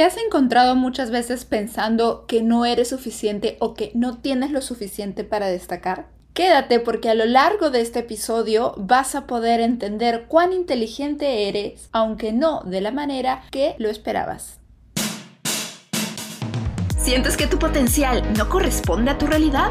¿Te has encontrado muchas veces pensando que no eres suficiente o que no tienes lo suficiente para destacar? Quédate porque a lo largo de este episodio vas a poder entender cuán inteligente eres, aunque no de la manera que lo esperabas. ¿Sientes que tu potencial no corresponde a tu realidad?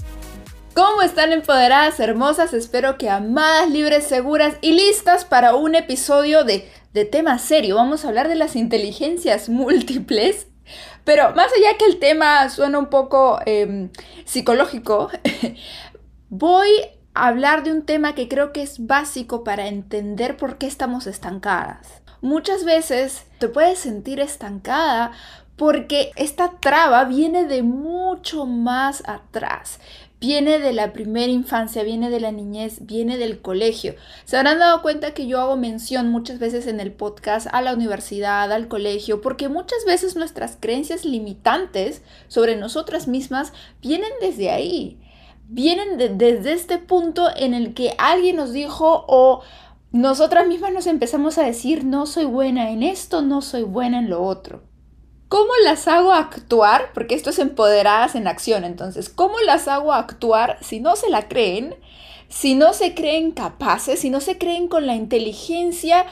¿Cómo están empoderadas, hermosas? Espero que amadas, libres, seguras y listas para un episodio de, de tema serio. Vamos a hablar de las inteligencias múltiples. Pero más allá que el tema suena un poco em, psicológico, voy a hablar de un tema que creo que es básico para entender por qué estamos estancadas. Muchas veces te puedes sentir estancada porque esta traba viene de mucho más atrás viene de la primera infancia, viene de la niñez, viene del colegio. Se habrán dado cuenta que yo hago mención muchas veces en el podcast a la universidad, al colegio, porque muchas veces nuestras creencias limitantes sobre nosotras mismas vienen desde ahí. Vienen desde este punto en el que alguien nos dijo o nosotras mismas nos empezamos a decir no soy buena en esto, no soy buena en lo otro. ¿Cómo las hago actuar? Porque esto es empoderadas en acción. Entonces, ¿cómo las hago actuar si no se la creen? Si no se creen capaces, si no se creen con la inteligencia,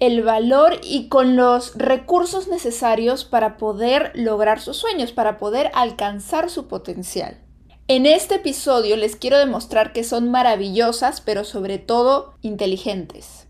el valor y con los recursos necesarios para poder lograr sus sueños, para poder alcanzar su potencial. En este episodio les quiero demostrar que son maravillosas, pero sobre todo inteligentes.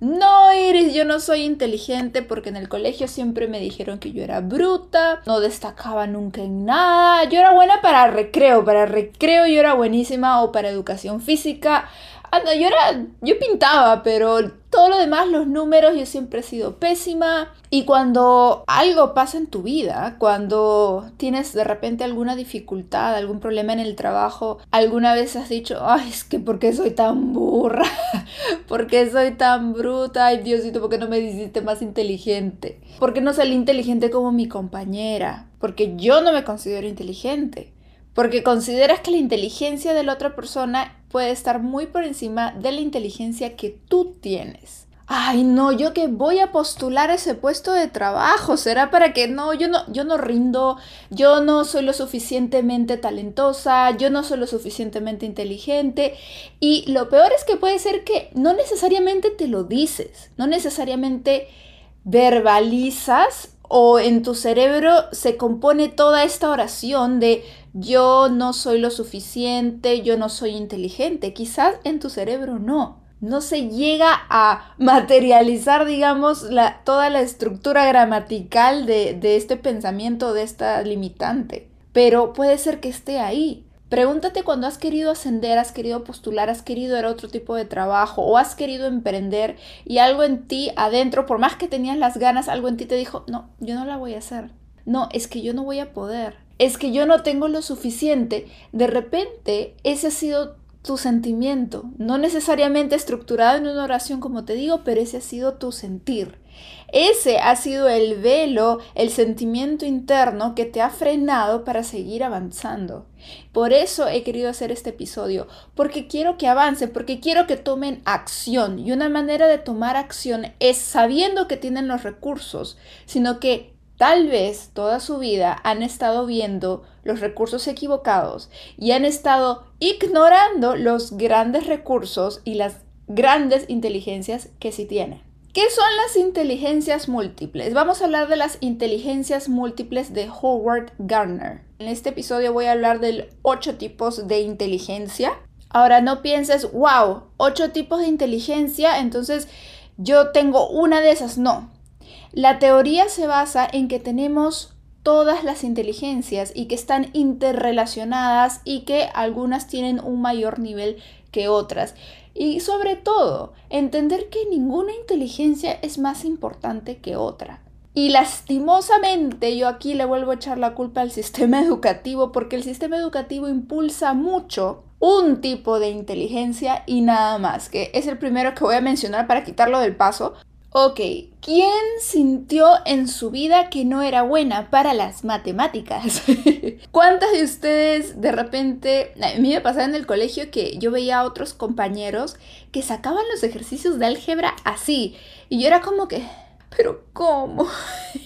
No, Iris, yo no soy inteligente porque en el colegio siempre me dijeron que yo era bruta, no destacaba nunca en nada. Yo era buena para recreo, para recreo yo era buenísima o para educación física. Ah, yo era, yo pintaba, pero todo lo demás, los números, yo siempre he sido pésima. Y cuando algo pasa en tu vida, cuando tienes de repente alguna dificultad, algún problema en el trabajo, alguna vez has dicho, ay, es que ¿por qué soy tan burra? ¿Por qué soy tan bruta? Ay, Diosito, ¿por qué no me hiciste más inteligente? ¿Por qué no salí inteligente como mi compañera? Porque yo no me considero inteligente. Porque consideras que la inteligencia de la otra persona puede estar muy por encima de la inteligencia que tú tienes. Ay, no, yo que voy a postular ese puesto de trabajo, será para que no, yo no, yo no rindo, yo no soy lo suficientemente talentosa, yo no soy lo suficientemente inteligente y lo peor es que puede ser que no necesariamente te lo dices, no necesariamente verbalizas o en tu cerebro se compone toda esta oración de yo no soy lo suficiente, yo no soy inteligente. Quizás en tu cerebro no. No se llega a materializar, digamos, toda la estructura gramatical de, de este pensamiento, de esta limitante. Pero puede ser que esté ahí. Pregúntate cuando has querido ascender, has querido postular, has querido ir a otro tipo de trabajo o has querido emprender y algo en ti adentro, por más que tenías las ganas, algo en ti te dijo, no, yo no la voy a hacer. No, es que yo no voy a poder es que yo no tengo lo suficiente, de repente ese ha sido tu sentimiento, no necesariamente estructurado en una oración como te digo, pero ese ha sido tu sentir. Ese ha sido el velo, el sentimiento interno que te ha frenado para seguir avanzando. Por eso he querido hacer este episodio, porque quiero que avancen, porque quiero que tomen acción. Y una manera de tomar acción es sabiendo que tienen los recursos, sino que Tal vez toda su vida han estado viendo los recursos equivocados y han estado ignorando los grandes recursos y las grandes inteligencias que sí tienen. ¿Qué son las inteligencias múltiples? Vamos a hablar de las inteligencias múltiples de Howard Gardner. En este episodio voy a hablar de ocho tipos de inteligencia. Ahora no pienses, wow, ocho tipos de inteligencia, entonces yo tengo una de esas. No, la teoría se basa en que tenemos todas las inteligencias y que están interrelacionadas y que algunas tienen un mayor nivel que otras. Y sobre todo, entender que ninguna inteligencia es más importante que otra. Y lastimosamente yo aquí le vuelvo a echar la culpa al sistema educativo porque el sistema educativo impulsa mucho un tipo de inteligencia y nada más, que es el primero que voy a mencionar para quitarlo del paso. Ok, ¿quién sintió en su vida que no era buena para las matemáticas? ¿Cuántas de ustedes de repente, a mí me pasaba en el colegio que yo veía a otros compañeros que sacaban los ejercicios de álgebra así y yo era como que, pero ¿cómo?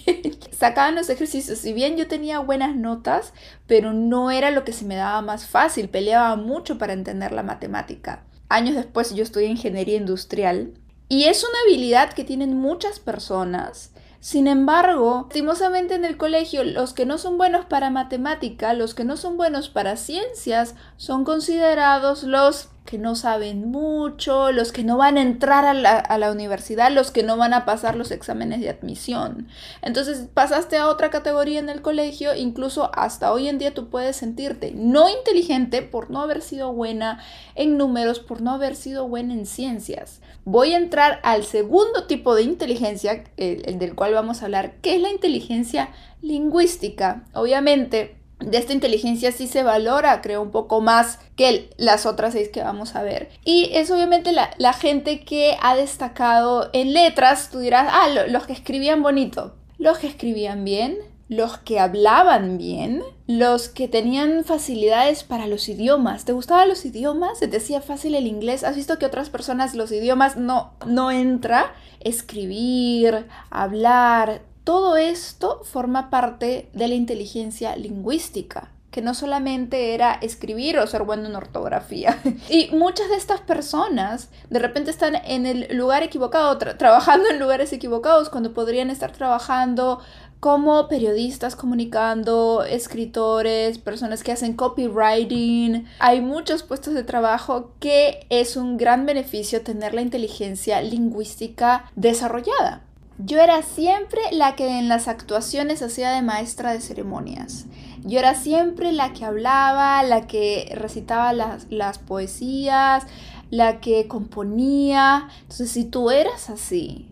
Sacaban los ejercicios, si bien yo tenía buenas notas, pero no era lo que se me daba más fácil, peleaba mucho para entender la matemática. Años después yo estudié ingeniería industrial y es una habilidad que tienen muchas personas. Sin embargo, lastimosamente en el colegio, los que no son buenos para matemática, los que no son buenos para ciencias, son considerados los que no saben mucho, los que no van a entrar a la, universidad, los que no van a pasar los exámenes de admisión. Entonces pasaste a otra categoría en el colegio, incluso hasta hoy en día tú puedes sentirte no inteligente por no haber sido buena en números, por no haber sido buena en ciencias. Voy a entrar al segundo tipo de inteligencia, el del cual vamos a hablar, que es la inteligencia lingüística. Obviamente, de esta inteligencia sí se valora, creo, un poco más que las otras seis que vamos a ver. Y es obviamente la, gente que ha destacado en letras, tú dirás, ah, los que escribían bonito, los que escribían bien, los que hablaban bien, los que tenían facilidades para los idiomas. ¿Te gustaban los idiomas? ¿Se te hacía fácil el inglés? ¿Has visto que otras personas los idiomas no, no entra? Escribir, hablar, todo esto forma parte de la inteligencia lingüística que no solamente era escribir o ser bueno en ortografía. Y muchas de estas personas de repente están en el lugar equivocado, trabajando en lugares equivocados, cuando podrían estar trabajando como periodistas comunicando, escritores, personas que hacen copywriting. Hay muchos puestos de trabajo que es un gran beneficio tener la inteligencia lingüística desarrollada. Yo era siempre la que en las actuaciones hacía de maestra de ceremonias. Yo era siempre la que hablaba, la que recitaba las, las poesías, la que componía. Entonces, si tú eras así,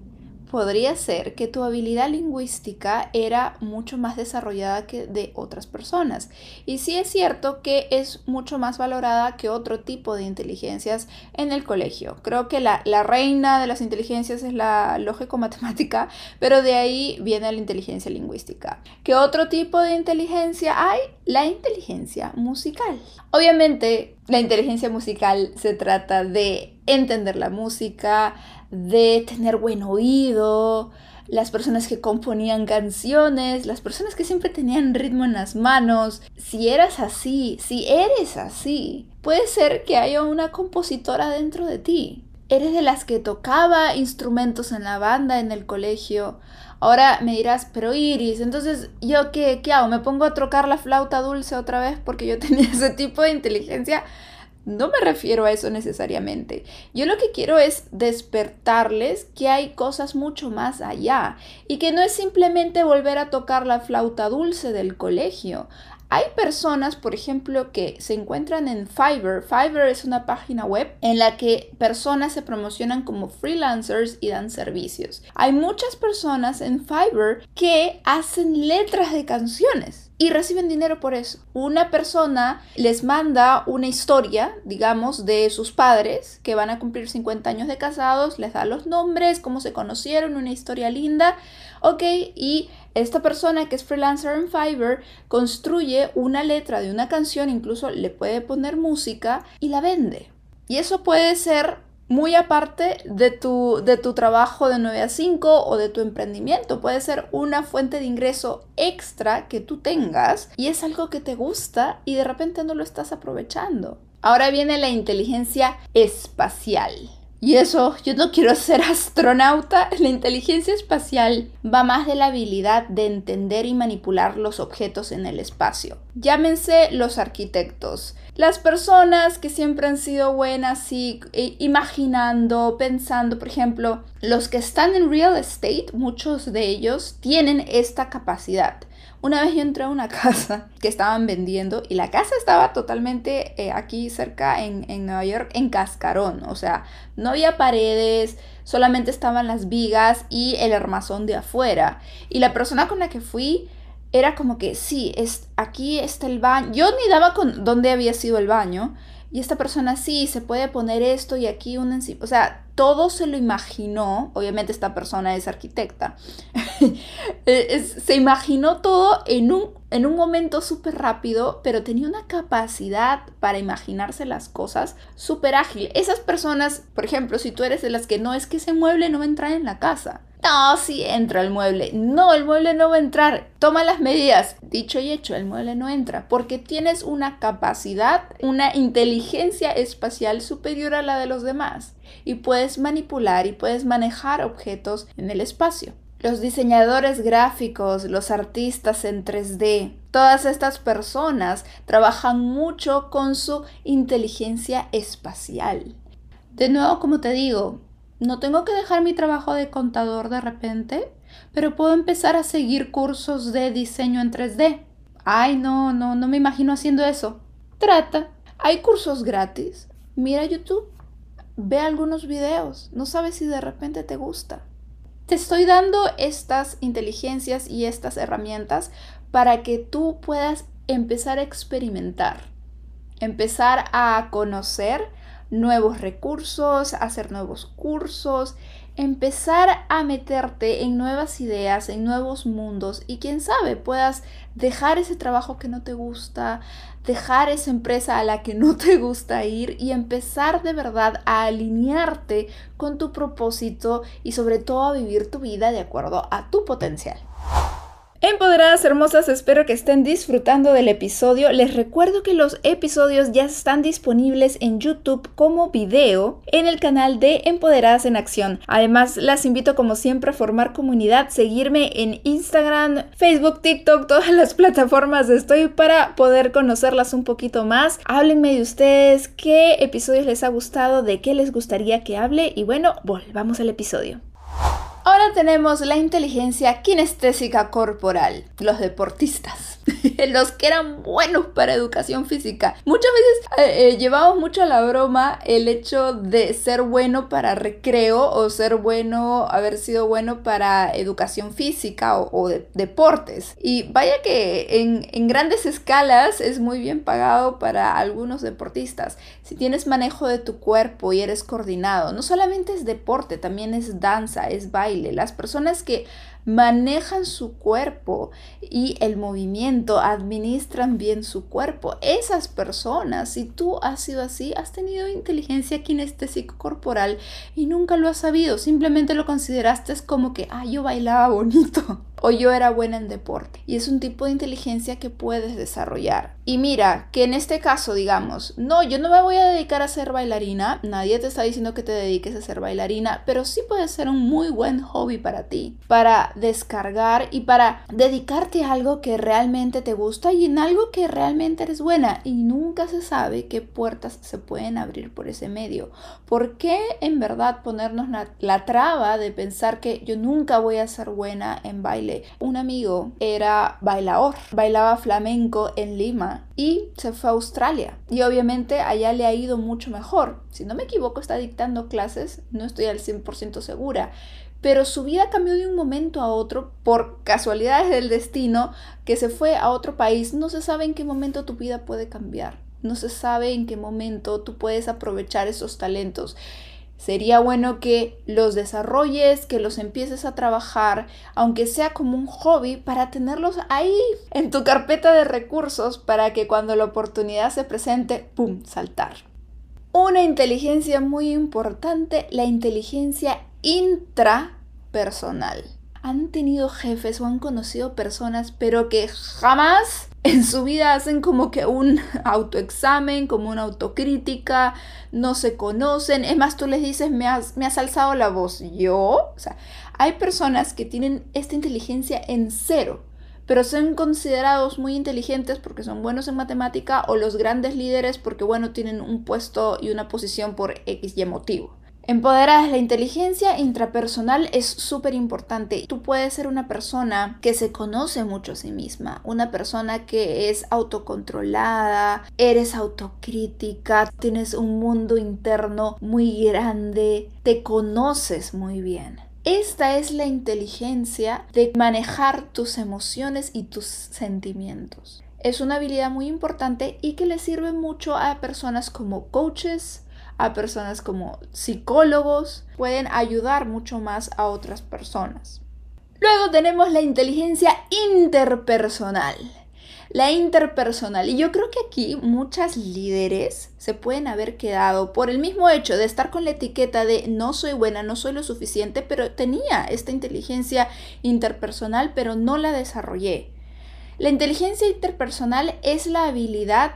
podría ser que tu habilidad lingüística era mucho más desarrollada que de otras personas. Y sí es cierto que es mucho más valorada que otro tipo de inteligencias en el colegio. Creo que la, reina de las inteligencias es la lógico-matemática, pero de ahí viene la inteligencia lingüística. ¿Qué otro tipo de inteligencia hay? La inteligencia musical. Obviamente, la inteligencia musical se trata de entender la música, de tener buen oído, las personas que componían canciones, las personas que siempre tenían ritmo en las manos. Si eras así, si eres así, puede ser que haya una compositora dentro de ti. Eres de las que tocaba instrumentos en la banda en el colegio. Ahora me dirás, pero Iris, entonces yo qué, qué hago? ¿Me pongo a trocar la flauta dulce otra vez porque yo tenía ese tipo de inteligencia? No me refiero a eso necesariamente. Yo lo que quiero es despertarles que hay cosas mucho más allá y que no es simplemente volver a tocar la flauta dulce del colegio. Hay personas, por ejemplo, que se encuentran en Fiverr. Fiverr es una página web en la que personas se promocionan como freelancers y dan servicios. Hay muchas personas en Fiverr que hacen letras de canciones y reciben dinero por eso. Una persona les manda una historia, digamos, de sus padres que van a cumplir 50 años de casados, les da los nombres, cómo se conocieron, una historia linda, ok, y esta persona que es freelancer en Fiverr construye una letra de una canción, incluso le puede poner música y la vende. Y eso puede ser muy aparte de tu, de tu trabajo de 9 a 5 o de tu emprendimiento. Puede ser una fuente de ingreso extra que tú tengas y es algo que te gusta y de repente no lo estás aprovechando. Ahora viene la inteligencia espacial. Y eso, yo no quiero ser astronauta. La inteligencia espacial va más de la habilidad de entender y manipular los objetos en el espacio. Llámense los arquitectos, las personas que siempre han sido buenas y eh, imaginando, pensando, por ejemplo, los que están en real estate, muchos de ellos tienen esta capacidad. Una vez yo entré a una casa que estaban vendiendo y la casa estaba totalmente eh, aquí cerca en, en Nueva York, en cascarón. O sea, no había paredes, solamente estaban las vigas y el armazón de afuera. Y la persona con la que fui era como que, sí, es, aquí está el baño. Yo ni daba con dónde había sido el baño. Y esta persona sí, se puede poner esto y aquí un. O sea, todo se lo imaginó. Obviamente esta persona es arquitecta. se imaginó todo en un, en un momento súper rápido, pero tenía una capacidad para imaginarse las cosas súper ágil. Esas personas, por ejemplo, si tú eres de las que no es que ese mueble no va a entrar en la casa. No, sí entra el mueble. No, el mueble no va a entrar. Toma las medidas. Dicho y hecho, el mueble no entra porque tienes una capacidad, una inteligencia espacial superior a la de los demás y puedes manipular y puedes manejar objetos en el espacio. Los diseñadores gráficos, los artistas en 3D, todas estas personas trabajan mucho con su inteligencia espacial. De nuevo, como te digo, no tengo que dejar mi trabajo de contador de repente, pero puedo empezar a seguir cursos de diseño en 3D. Ay, no, no, no me imagino haciendo eso. Trata. Hay cursos gratis. Mira YouTube. Ve algunos videos. No sabes si de repente te gusta. Te estoy dando estas inteligencias y estas herramientas para que tú puedas empezar a experimentar, empezar a conocer nuevos recursos, hacer nuevos cursos, empezar a meterte en nuevas ideas, en nuevos mundos y quién sabe, puedas dejar ese trabajo que no te gusta, dejar esa empresa a la que no te gusta ir y empezar de verdad a alinearte con tu propósito y sobre todo a vivir tu vida de acuerdo a tu potencial. Empoderadas hermosas, espero que estén disfrutando del episodio. Les recuerdo que los episodios ya están disponibles en YouTube como video en el canal de Empoderadas en Acción. Además, las invito como siempre a formar comunidad, seguirme en Instagram, Facebook, TikTok, todas las plataformas estoy para poder conocerlas un poquito más. Háblenme de ustedes, qué episodios les ha gustado, de qué les gustaría que hable y bueno, volvamos al episodio. Ahora tenemos la inteligencia kinestésica corporal, los deportistas, los que eran buenos para educación física. Muchas veces eh, eh, llevamos mucho a la broma el hecho de ser bueno para recreo o ser bueno, haber sido bueno para educación física o, deportes. Y vaya que en, en grandes escalas es muy bien pagado para algunos deportistas. Si tienes manejo de tu cuerpo y eres coordinado, no solamente es deporte, también es danza, es baile las personas que manejan su cuerpo y el movimiento, administran bien su cuerpo. Esas personas, si tú has sido así, has tenido inteligencia kinestésico corporal y nunca lo has sabido, simplemente lo consideraste como que, ah, yo bailaba bonito o yo era buena en deporte. Y es un tipo de inteligencia que puedes desarrollar. Y mira, que en este caso, digamos, no, yo no me voy a dedicar a ser bailarina, nadie te está diciendo que te dediques a ser bailarina, pero sí puede ser un muy buen hobby para ti, para descargar y para dedicarte a algo que realmente te gusta y en algo que realmente eres buena. Y nunca se sabe qué puertas se pueden abrir por ese medio. ¿Por qué en verdad ponernos la, la traba de pensar que yo nunca voy a ser buena en baile? Un amigo era bailador, bailaba flamenco en Lima y se fue a Australia. Y obviamente allá le ha ido mucho mejor. Si no me equivoco, está dictando clases, no estoy al 100% segura pero su vida cambió de un momento a otro por casualidades del destino que se fue a otro país. No se sabe en qué momento tu vida puede cambiar. No se sabe en qué momento tú puedes aprovechar esos talentos. Sería bueno que los desarrolles, que los empieces a trabajar, aunque sea como un hobby, para tenerlos ahí en tu carpeta de recursos para que cuando la oportunidad se presente, ¡pum!, saltar. Una inteligencia muy importante, la inteligencia intrapersonal. Han tenido jefes o han conocido personas, pero que jamás en su vida hacen como que un autoexamen, como una autocrítica, no se conocen. Es más, tú les dices, me has, me alzado la voz. ¿Yo? O sea, hay personas que tienen esta inteligencia en cero, pero son considerados muy inteligentes porque son buenos en matemática o los grandes líderes porque, bueno, tienen un puesto y una posición por X y motivo. Empoderadas, la inteligencia intrapersonal es súper importante. Tú puedes ser una persona que se conoce mucho a sí misma, una persona que es autocontrolada, eres autocrítica, tienes un mundo interno muy grande, te conoces muy bien. Esta es la inteligencia de manejar tus emociones y tus sentimientos. Es una habilidad muy importante y que le sirve mucho a personas como coaches, a personas como psicólogos, pueden ayudar mucho más a otras personas. Luego tenemos la inteligencia interpersonal. La interpersonal. Y yo creo que aquí muchas líderes se pueden haber quedado por el mismo hecho de estar con la etiqueta de no soy buena, no soy lo suficiente, pero tenía esta inteligencia interpersonal, pero no la desarrollé. La inteligencia interpersonal es la habilidad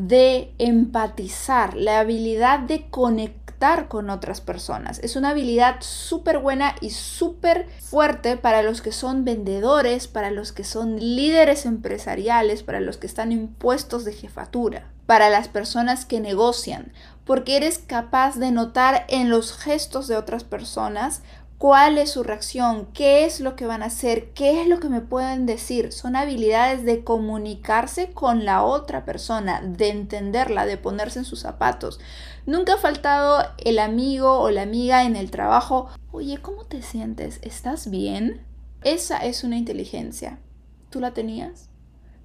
de empatizar, la habilidad de conectar con otras personas. Es una habilidad súper buena y súper fuerte para los que son vendedores, para los que son líderes empresariales, para los que están en puestos de jefatura, para las personas que negocian, porque eres capaz de notar en los gestos de otras personas cuál es su reacción, qué es lo que van a hacer, qué es lo que me pueden decir. Son habilidades de comunicarse con la otra persona, de entenderla, de ponerse en sus zapatos. Nunca ha faltado el amigo o la amiga en el trabajo. Oye, ¿cómo te sientes? ¿Estás bien? Esa es una inteligencia. ¿Tú la tenías?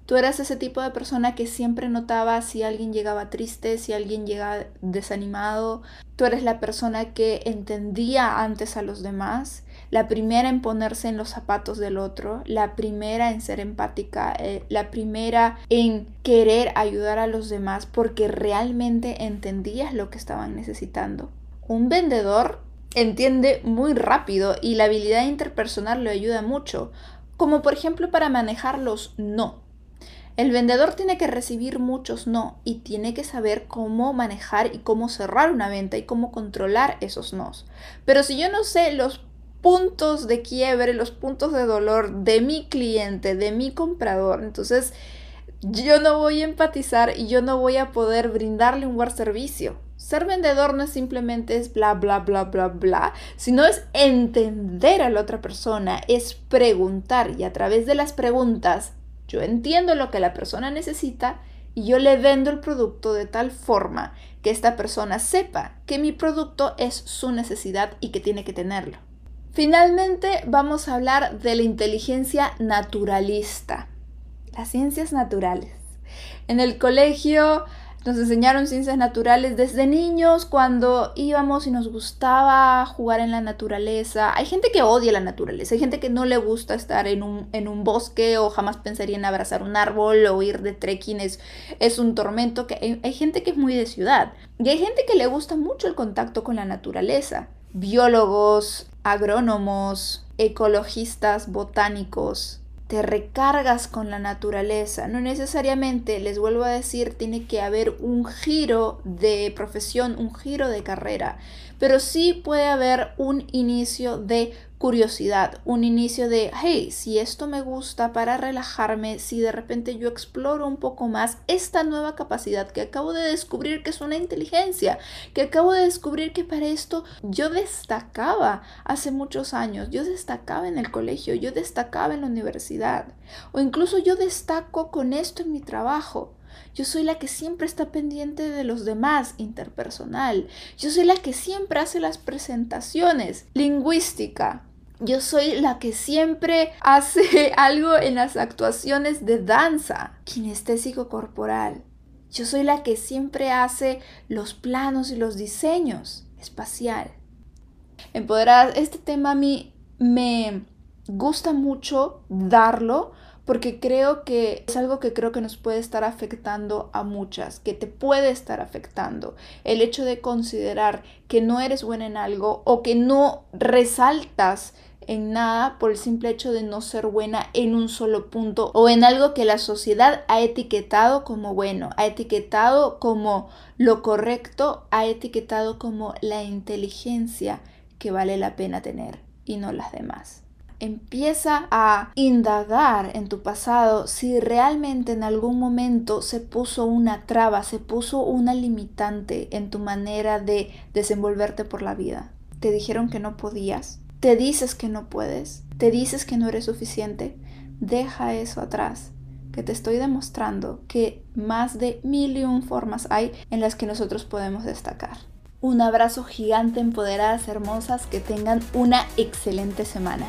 Tú eras ese tipo de persona que siempre notaba si alguien llegaba triste, si alguien llegaba desanimado. Tú eres la persona que entendía antes a los demás, la primera en ponerse en los zapatos del otro, la primera en ser empática, eh, la primera en querer ayudar a los demás porque realmente entendías lo que estaban necesitando. Un vendedor entiende muy rápido y la habilidad interpersonal le ayuda mucho, como por ejemplo para manejar los no. El vendedor tiene que recibir muchos no y tiene que saber cómo manejar y cómo cerrar una venta y cómo controlar esos nos. Pero si yo no sé los puntos de quiebre, los puntos de dolor de mi cliente, de mi comprador, entonces yo no voy a empatizar y yo no voy a poder brindarle un buen servicio. Ser vendedor no es simplemente es bla, bla, bla, bla, bla, sino es entender a la otra persona, es preguntar y a través de las preguntas yo entiendo lo que la persona necesita y yo le vendo el producto de tal forma que esta persona sepa que mi producto es su necesidad y que tiene que tenerlo. Finalmente vamos a hablar de la inteligencia naturalista, las ciencias naturales. En el colegio nos enseñaron ciencias naturales desde niños cuando íbamos y nos gustaba jugar en la naturaleza. Hay gente que odia la naturaleza, hay gente que no le gusta estar en un, en un bosque o jamás pensaría en abrazar un árbol o ir de trekking, es, es un tormento. Que hay, hay gente que es muy de ciudad y hay gente que le gusta mucho el contacto con la naturaleza. Biólogos, agrónomos, ecologistas, botánicos, te recargas con la naturaleza. No necesariamente, les vuelvo a decir, tiene que haber un giro de profesión, un giro de carrera, pero sí puede haber un inicio de curiosidad, un inicio de, hey, si esto me gusta para relajarme, si de repente yo exploro un poco más esta nueva capacidad que acabo de descubrir que es una inteligencia, que acabo de descubrir que para esto yo destacaba hace muchos años, yo destacaba en el colegio, yo destacaba en la universidad, o incluso yo destaco con esto en mi trabajo. Yo soy la que siempre está pendiente de los demás, interpersonal. Yo soy la que siempre hace las presentaciones, lingüística. Yo soy la que siempre hace algo en las actuaciones de danza, kinestésico corporal. Yo soy la que siempre hace los planos y los diseños espacial. Empoderadas, este tema a mí me gusta mucho darlo porque creo que es algo que creo que nos puede estar afectando a muchas, que te puede estar afectando. El hecho de considerar que no eres buena en algo o que no resaltas en nada por el simple hecho de no ser buena en un solo punto o en algo que la sociedad ha etiquetado como bueno, ha etiquetado como lo correcto, ha etiquetado como la inteligencia que vale la pena tener y no las demás. Empieza a indagar en tu pasado si realmente en algún momento se puso una traba, se puso una limitante en tu manera de desenvolverte por la vida. Te dijeron que no podías, te dices que no puedes, te dices que no eres suficiente. Deja eso atrás que te estoy demostrando que más de mil y un formas hay en las que nosotros podemos destacar. Un abrazo gigante, empoderadas, hermosas, que tengan una excelente semana.